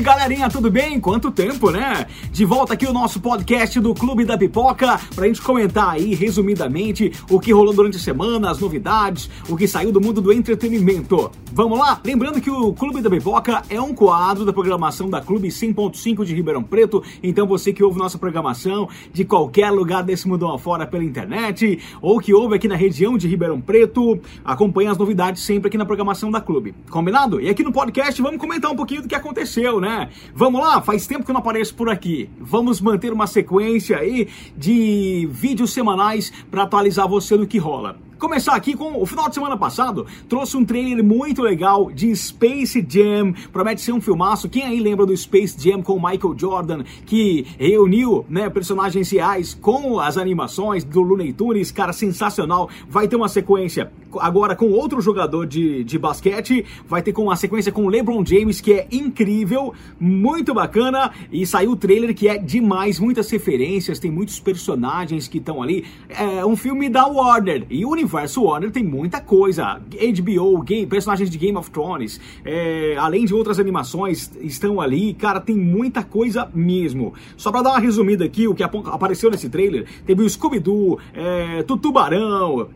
galerinha, tudo bem? Quanto tempo, né? De volta aqui o nosso podcast do Clube da Pipoca pra gente comentar aí, resumidamente, o que rolou durante a semana, as novidades, o que saiu do mundo do entretenimento. Vamos lá? Lembrando que o Clube da Pipoca é um quadro da programação da Clube 100.5 de Ribeirão Preto, então você que ouve nossa programação de qualquer lugar desse mundo afora pela internet, ou que ouve aqui na região de Ribeirão Preto, acompanha as novidades sempre aqui na programação da Clube. Combinado? E aqui no podcast vamos comentar um pouquinho do que aconteceu, né? Vamos lá, faz tempo que eu não apareço por aqui. Vamos manter uma sequência aí de vídeos semanais para atualizar você do que rola. Começar aqui com o final de semana passado, trouxe um trailer muito legal de Space Jam, promete ser um filmaço. Quem aí lembra do Space Jam com Michael Jordan, que reuniu né, personagens reais com as animações do Looney Tunes, cara, sensacional. Vai ter uma sequência agora com outro jogador de, de basquete, vai ter com uma sequência com LeBron James, que é incrível, muito bacana, e saiu o trailer que é demais, muitas referências, tem muitos personagens que estão ali. É um filme da Warner, e o universo Warner tem muita coisa. HBO, game, personagens de Game of Thrones, é, além de outras animações, estão ali. Cara, tem muita coisa mesmo. Só pra dar uma resumida aqui, o que apareceu nesse trailer, teve o Scooby-Doo, é,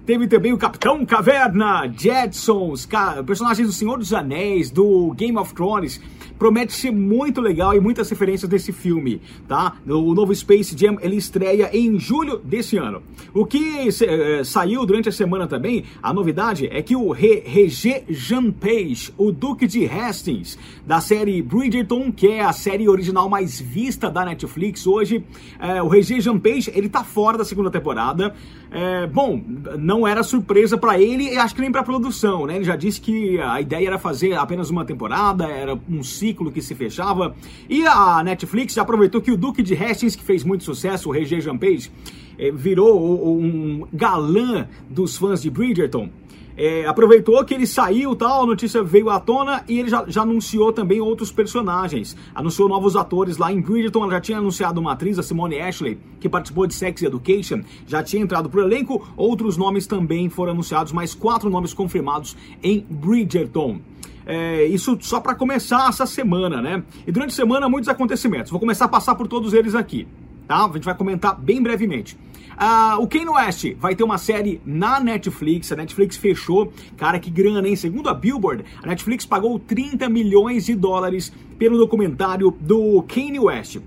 teve também o Capitão Caverna, Jetsons, personagens do Senhor dos Anéis, do Game of Thrones promete ser muito legal e muitas referências desse filme, tá? O novo Space Jam ele estreia em julho desse ano. O que eh, saiu durante a semana também, a novidade é que o Re Regé Jean Page, o Duque de Hastings, da série Bridgerton, que é a série original mais vista da Netflix hoje, eh, o Regé Jean Page ele tá fora da segunda temporada. Eh, bom, não era surpresa para ele e acho que nem para produção, né? Ele já disse que a ideia era fazer apenas uma temporada, era um ciclo ciclo que se fechava. E a Netflix aproveitou que o Duque de Hastings, que fez muito sucesso, o Regé Jean Page, eh, virou um galã dos fãs de Bridgerton. É, aproveitou que ele saiu tal, a notícia veio à tona e ele já, já, anunciou também outros personagens. Anunciou novos atores lá em Bridgerton, já tinha anunciado uma atriz, a Simone Ashley, que participou de Sex Education, já tinha entrado pro elenco. Outros nomes também foram anunciados, mais quatro nomes confirmados em Bridgerton. É, isso só para começar essa semana, né? E durante a semana, muitos acontecimentos. Vou começar a passar por todos eles aqui, tá? A gente vai comentar bem brevemente. Ah, o Kanye West vai ter uma série na Netflix. A Netflix fechou. Cara, que grana, hein? Segundo a Billboard, a Netflix pagou 30 milhões de dólares pelo documentário do Kanye West.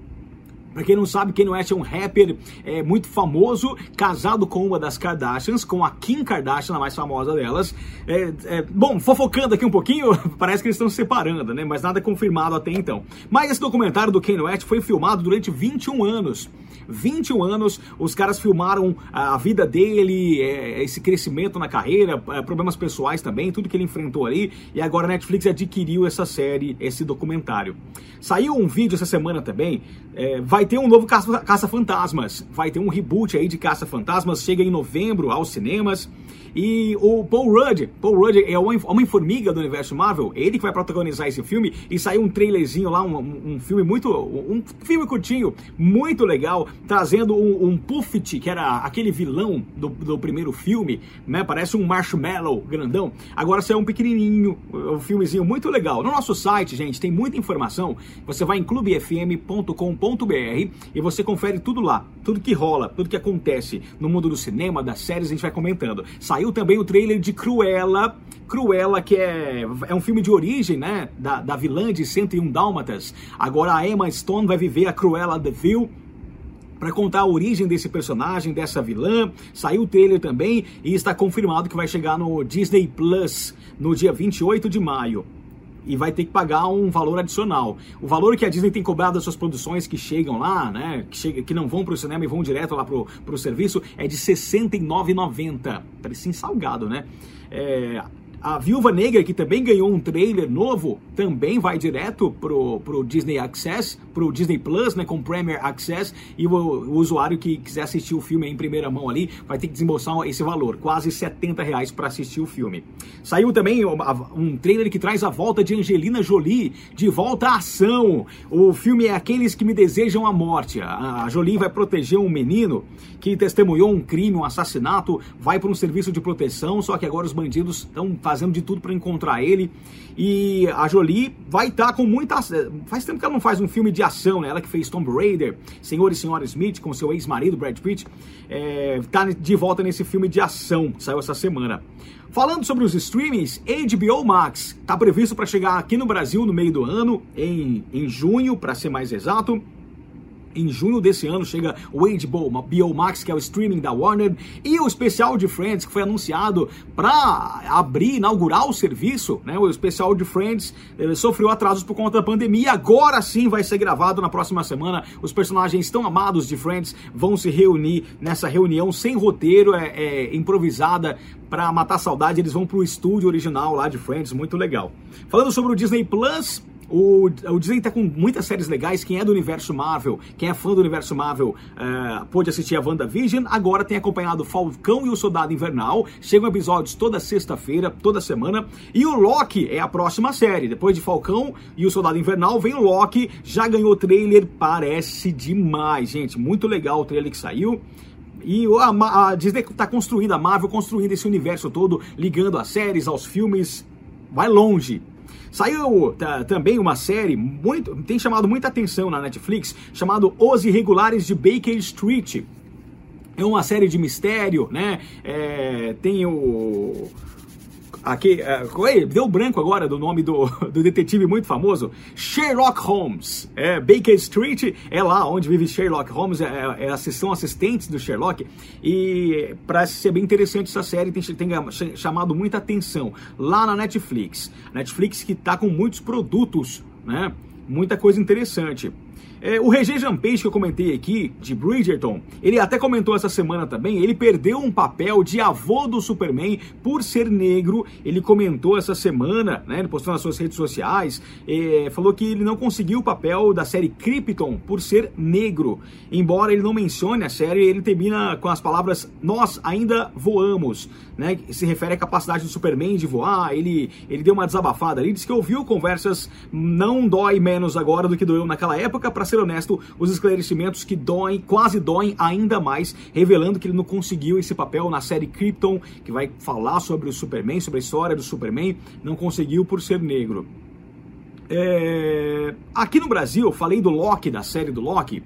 Pra quem não sabe, Kanye West é um rapper é, muito famoso, casado com uma das Kardashians, com a Kim Kardashian, a mais famosa delas. É, é, bom, fofocando aqui um pouquinho, parece que eles estão se separando, né? Mas nada confirmado até então. Mas esse documentário do Kanye West foi filmado durante 21 anos. 21 anos, os caras filmaram a vida dele, é, esse crescimento na carreira, é, problemas pessoais também, tudo que ele enfrentou ali. E agora a Netflix adquiriu essa série, esse documentário. Saiu um vídeo essa semana também, é, vai ter um novo Caça-Fantasmas, Caça vai ter um reboot aí de Caça-Fantasmas, chega em novembro aos cinemas. E o Paul Rudd, Paul Rudd é o Homem-Formiga do universo Marvel, ele que vai protagonizar esse filme e saiu um trailerzinho lá, um, um filme muito, um filme curtinho, muito legal, trazendo um, um Puffit, que era aquele vilão do, do primeiro filme, né? Parece um marshmallow grandão. Agora saiu um pequenininho, um filmezinho muito legal. No nosso site, gente, tem muita informação. Você vai em clubefm.com.br e você confere tudo lá, tudo que rola, tudo que acontece no mundo do cinema, das séries, a gente vai comentando. Saiu Saiu também o trailer de Cruella. Cruella, que é, é um filme de origem, né? Da, da vilã de 101 Dálmatas. Agora a Emma Stone vai viver a Cruella de Vil para contar a origem desse personagem, dessa vilã. Saiu o trailer também e está confirmado que vai chegar no Disney Plus no dia 28 de maio. E vai ter que pagar um valor adicional. O valor que a Disney tem cobrado das suas produções que chegam lá, né? Que, chega, que não vão para o cinema e vão direto lá para o serviço, é de R$ 69,90. Precinho salgado, né? É, A Viúva Negra, que também ganhou um trailer novo, também vai direto pro, pro Disney Access, pro Disney Plus, né, com Premier Access, e o, o usuário que quiser assistir o filme em primeira mão ali vai ter que desembolsar esse valor, quase 70 reais para assistir o filme. Saiu também um trailer que traz a volta de Angelina Jolie, de volta à ação. O filme é Aqueles que me desejam a morte. A Jolie vai proteger um menino que testemunhou um crime, um assassinato, vai para um serviço de proteção, só que agora os bandidos estão fazendo de tudo para encontrar ele. E a Jolie vai estar tá com muita. Faz tempo que ela não faz um filme de ação, né? Ela que fez Tomb Raider, Senhor e Senhora Smith, com seu ex-marido Brad Pitt, é, tá de volta nesse filme de ação, saiu essa semana. Falando sobre os streamings, HBO Max está previsto para chegar aqui no Brasil no meio do ano, em, em junho, para ser mais exato. Em junho desse ano chega o HBO Max, que é o streaming da Warner, e o especial de Friends, que foi anunciado para abrir, inaugurar o serviço. Né? O especial de Friends sofreu atrasos por conta da pandemia. Agora sim vai ser gravado na próxima semana. Os personagens tão amados de Friends vão se reunir nessa reunião sem roteiro, é, é improvisada para matar saudade. Eles vão para o estúdio original lá de Friends, muito legal. Falando sobre o Disney Plus. O, o Disney tá com muitas séries legais. Quem é do universo Marvel, quem é fã do universo Marvel, uh, pôde assistir a WandaVision. Agora tem acompanhado Falcão e o Soldado Invernal. Chegam episódios toda sexta-feira, toda semana. E o Loki é a próxima série. Depois de Falcão e o Soldado Invernal, vem o Loki. Já ganhou trailer, parece demais, gente. Muito legal o trailer que saiu. E a, a Disney está construindo, a Marvel construindo esse universo todo, ligando as séries aos filmes. Vai longe. Saiu também uma série muito tem chamado muita atenção na Netflix, chamado Os Irregulares de Baker Street. É uma série de mistério, né? É, tem o Aqui, uh, deu branco agora do nome do, do detetive muito famoso, Sherlock Holmes. É, Baker Street é lá onde vive Sherlock Holmes, é, é, é são assistentes do Sherlock. E parece ser bem interessante essa série, tem, tem chamado muita atenção lá na Netflix. Netflix que está com muitos produtos, né? Muita coisa interessante. É, o Regé Jampage que eu comentei aqui, de Bridgerton, ele até comentou essa semana também, ele perdeu um papel de avô do Superman por ser negro. Ele comentou essa semana, né, ele postou nas suas redes sociais, é, falou que ele não conseguiu o papel da série Krypton por ser negro. Embora ele não mencione a série, ele termina com as palavras nós ainda voamos, né, se refere à capacidade do Superman de voar. Ele, ele deu uma desabafada ali, disse que ouviu conversas não dói menos agora do que doeu naquela época para ser honesto, os esclarecimentos que doem, quase doem ainda mais, revelando que ele não conseguiu esse papel na série Krypton, que vai falar sobre o Superman, sobre a história do Superman, não conseguiu por ser negro. É... Aqui no Brasil, falei do Loki, da série do Loki.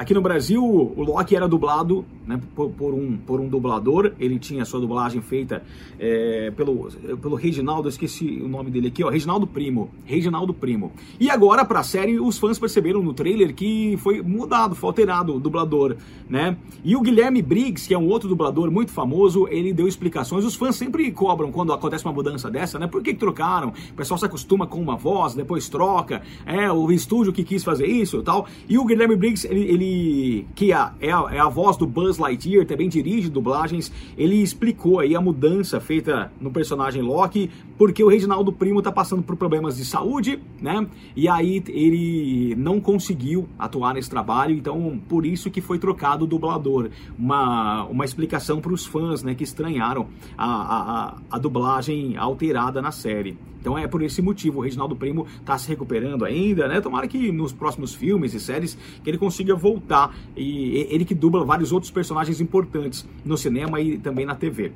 Aqui no Brasil, o Loki era dublado né, por, por, um, por um dublador, ele tinha sua dublagem feita é, pelo, pelo Reginaldo, eu esqueci o nome dele aqui, ó, Reginaldo Primo. Reginaldo Primo. E agora, para a série, os fãs perceberam no trailer que foi mudado, foi alterado o dublador, né? E o Guilherme Briggs, que é um outro dublador muito famoso, ele deu explicações. Os fãs sempre cobram quando acontece uma mudança dessa, né? Por que, que trocaram? O pessoal se acostuma com uma voz, depois troca, é, o estúdio que quis fazer isso e tal. E o Guilherme Briggs, ele, ele que é a, é, a, voz do Buzz Lightyear, também dirige dublagens, ele explicou aí a mudança feita no personagem Loki, porque o Reginaldo Primo tá passando por problemas de saúde, né? E aí ele não conseguiu atuar nesse trabalho, então por isso que foi trocado o dublador. Uma, uma explicação para os fãs, né, que estranharam a, a, a dublagem alterada na série. Então é por esse motivo, o Reginaldo Primo está se recuperando ainda, né? Tomara que nos próximos filmes e séries que ele consiga voltar. E ele que dubla vários outros personagens importantes no cinema e também na TV.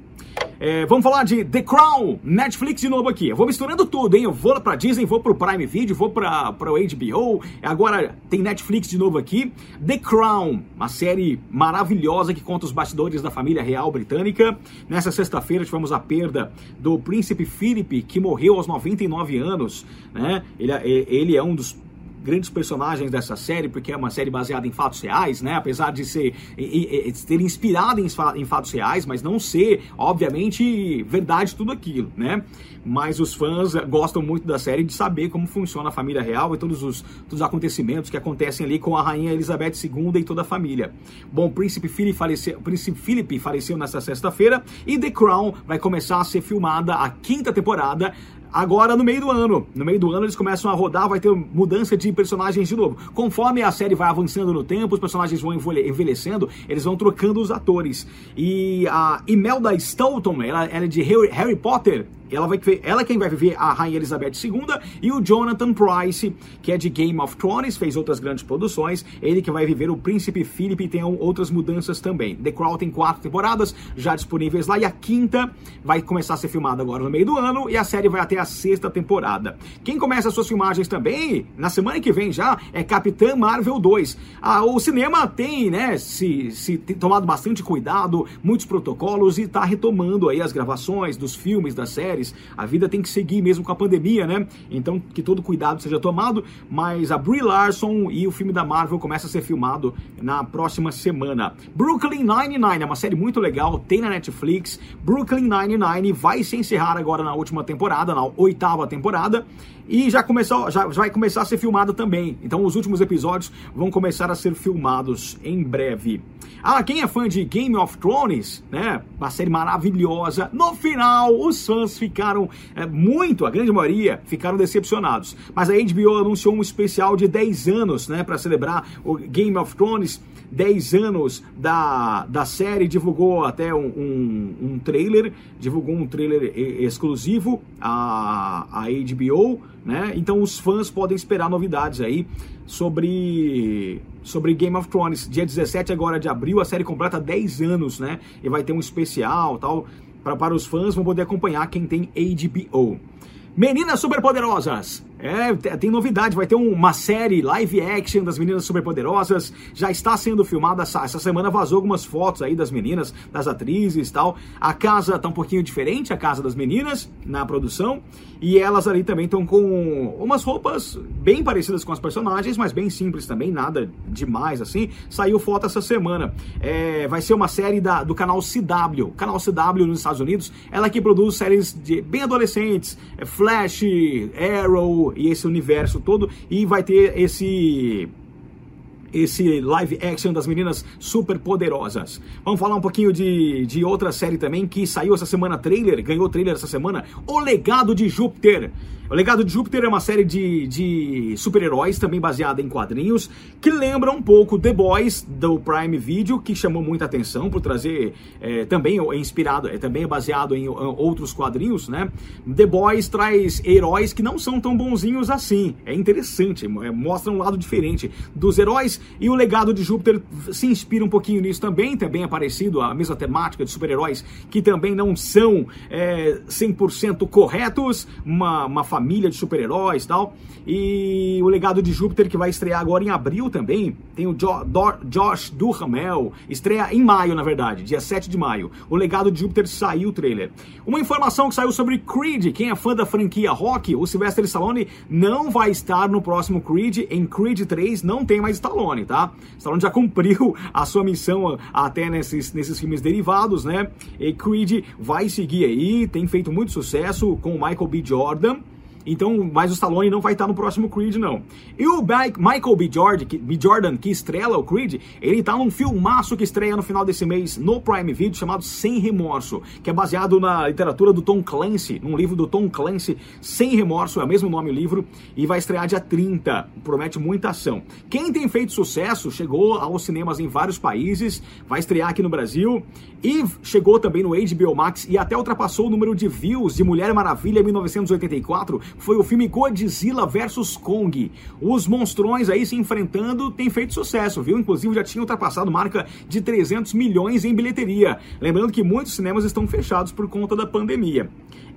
É, vamos falar de The Crown, Netflix de novo aqui. Eu vou misturando tudo, hein? Eu vou pra Disney, vou pro Prime Video, vou pra, pra HBO. Agora tem Netflix de novo aqui. The Crown, uma série maravilhosa que conta os bastidores da família real britânica. Nessa sexta-feira tivemos a perda do príncipe Philip, que morreu aos 99 anos, né? Ele, é, ele é um dos grandes personagens dessa série, porque é uma série baseada em fatos reais, né? Apesar de ser e, e, ter inspirado em, em fatos reais, mas não ser, obviamente, verdade tudo aquilo, né? Mas os fãs gostam muito da série de saber como funciona a família real e todos os, todos os acontecimentos que acontecem ali com a rainha Elizabeth II e toda a família. Bom, príncipe Philip faleceu, príncipe Philip faleceu nesta sexta-feira e The Crown vai começar a ser filmada a quinta temporada Agora, no meio do ano, no meio do ano eles começam a rodar, vai ter mudança de personagens de novo. Conforme a série vai avançando no tempo, os personagens vão envelhecendo, eles vão trocando os atores. E a Imelda Staunton, ela, ela é de Harry Potter, ela, vai, ela quem vai viver a Rainha Elizabeth II e o Jonathan Price, que é de Game of Thrones, fez outras grandes produções. Ele que vai viver o Príncipe Philip e tem outras mudanças também. The Crown tem quatro temporadas já disponíveis lá e a quinta vai começar a ser filmada agora no meio do ano e a série vai até a sexta temporada. Quem começa as suas filmagens também, na semana que vem já, é Capitã Marvel 2. Ah, o cinema tem, né, se, se tem tomado bastante cuidado, muitos protocolos e está retomando aí as gravações dos filmes, das séries a vida tem que seguir mesmo com a pandemia, né? Então que todo cuidado seja tomado. Mas a Brie Larson e o filme da Marvel começa a ser filmado na próxima semana. Brooklyn Nine-Nine é uma série muito legal, tem na Netflix. Brooklyn Nine-Nine vai se encerrar agora na última temporada, na oitava temporada e já começou, já, já vai começar a ser filmada também. Então os últimos episódios vão começar a ser filmados em breve. Ah, quem é fã de Game of Thrones, né? Uma série maravilhosa. No final, os fãs ficaram é, muito, a grande maioria, ficaram decepcionados. Mas a HBO anunciou um especial de 10 anos, né, para celebrar o Game of Thrones 10 anos da, da série, divulgou até um, um, um trailer, divulgou um trailer exclusivo a, a HBO, né? Então os fãs podem esperar novidades aí sobre sobre Game of Thrones. Dia 17 agora de abril, a série completa 10 anos, né? E vai ter um especial, tal, para para os fãs vão poder acompanhar quem tem HBO. Meninas Superpoderosas. É, tem novidade, vai ter uma série live action das meninas superpoderosas, já está sendo filmada, essa semana vazou algumas fotos aí das meninas, das atrizes e tal. A casa tá um pouquinho diferente, a casa das meninas, na produção, e elas ali também estão com umas roupas bem parecidas com as personagens, mas bem simples também, nada demais assim. Saiu foto essa semana. É, vai ser uma série da, do canal CW, canal CW nos Estados Unidos, ela que produz séries de bem adolescentes, é Flash, Arrow, e esse universo todo e vai ter esse esse live action das meninas super poderosas. Vamos falar um pouquinho de, de outra série também que saiu essa semana trailer, ganhou trailer essa semana, O Legado de Júpiter. O Legado de Júpiter é uma série de, de super-heróis, também baseada em quadrinhos, que lembra um pouco The Boys do Prime Video, que chamou muita atenção por trazer, é, também é inspirado, é, também baseado em, em outros quadrinhos, né? The Boys traz heróis que não são tão bonzinhos assim. É interessante, é, mostra um lado diferente dos heróis e o Legado de Júpiter se inspira um pouquinho nisso também, também é parecido, a mesma temática de super-heróis que também não são é, 100% corretos, uma, uma família de super-heróis e tal. E o Legado de Júpiter, que vai estrear agora em abril também. Tem o jo Josh Duhamel, estreia em maio, na verdade, dia 7 de maio. O Legado de Júpiter saiu o trailer. Uma informação que saiu sobre Creed, quem é fã da franquia Rock, o Sylvester Stallone não vai estar no próximo Creed. Em Creed 3 não tem mais Stallone, tá? Stallone já cumpriu a sua missão até nesses, nesses filmes derivados, né? E Creed vai seguir aí, tem feito muito sucesso com o Michael B. Jordan. Então, mas o Stallone não vai estar no próximo Creed, não. E o Michael B. Jordan, que, B. Jordan, que estrela o Creed, ele tá num filmaço que estreia no final desse mês no Prime Video, chamado Sem Remorso, que é baseado na literatura do Tom Clancy, num livro do Tom Clancy, Sem Remorso, é o mesmo nome o livro, e vai estrear dia 30. Promete muita ação. Quem tem feito sucesso, chegou aos cinemas em vários países, vai estrear aqui no Brasil, e chegou também no HBO Max e até ultrapassou o número de views de Mulher Maravilha 1984 foi o filme Godzilla vs Kong. Os monstrões aí se enfrentando tem feito sucesso, viu? Inclusive já tinha ultrapassado marca de 300 milhões em bilheteria. Lembrando que muitos cinemas estão fechados por conta da pandemia.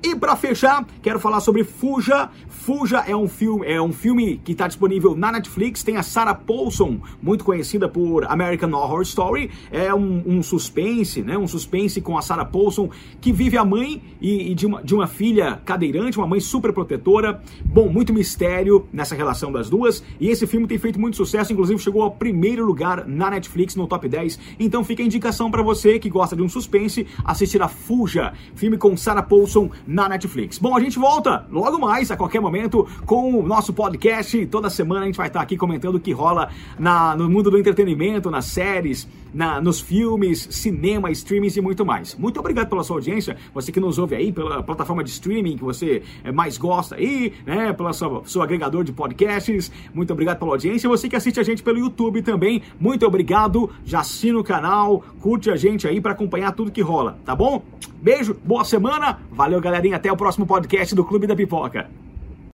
E para fechar, quero falar sobre Fuja. Fuja é um filme, é um filme que está disponível na Netflix. Tem a Sarah Paulson, muito conhecida por American Horror Story. É um, um suspense, né? Um suspense com a Sarah Paulson que vive a mãe e, e, de, uma, de uma filha cadeirante, uma mãe super protetora. Bom, muito mistério nessa relação das duas. E esse filme tem feito muito sucesso, inclusive chegou ao primeiro lugar na Netflix no top 10. Então fica a indicação para você que gosta de um suspense assistir a Fuja, filme com Sarah Paulson na Netflix. Bom, a gente volta logo mais, a qualquer momento, com o nosso podcast. Toda semana a gente vai estar aqui comentando o que rola na, no mundo do entretenimento, nas séries, na, nos filmes, cinema, streamings e muito mais. Muito obrigado pela sua audiência, você que nos ouve aí pela plataforma de streaming que você eh, mais gosta aí, né, sua, seu agregador de podcasts. Muito obrigado pela audiência. Você que assiste a gente pelo YouTube também, muito obrigado. Já assina o canal, curte a gente aí para acompanhar tudo que rola, tá bom? Beijo, boa semana, valeu galerinha, até o próximo podcast do Clube da Pipoca.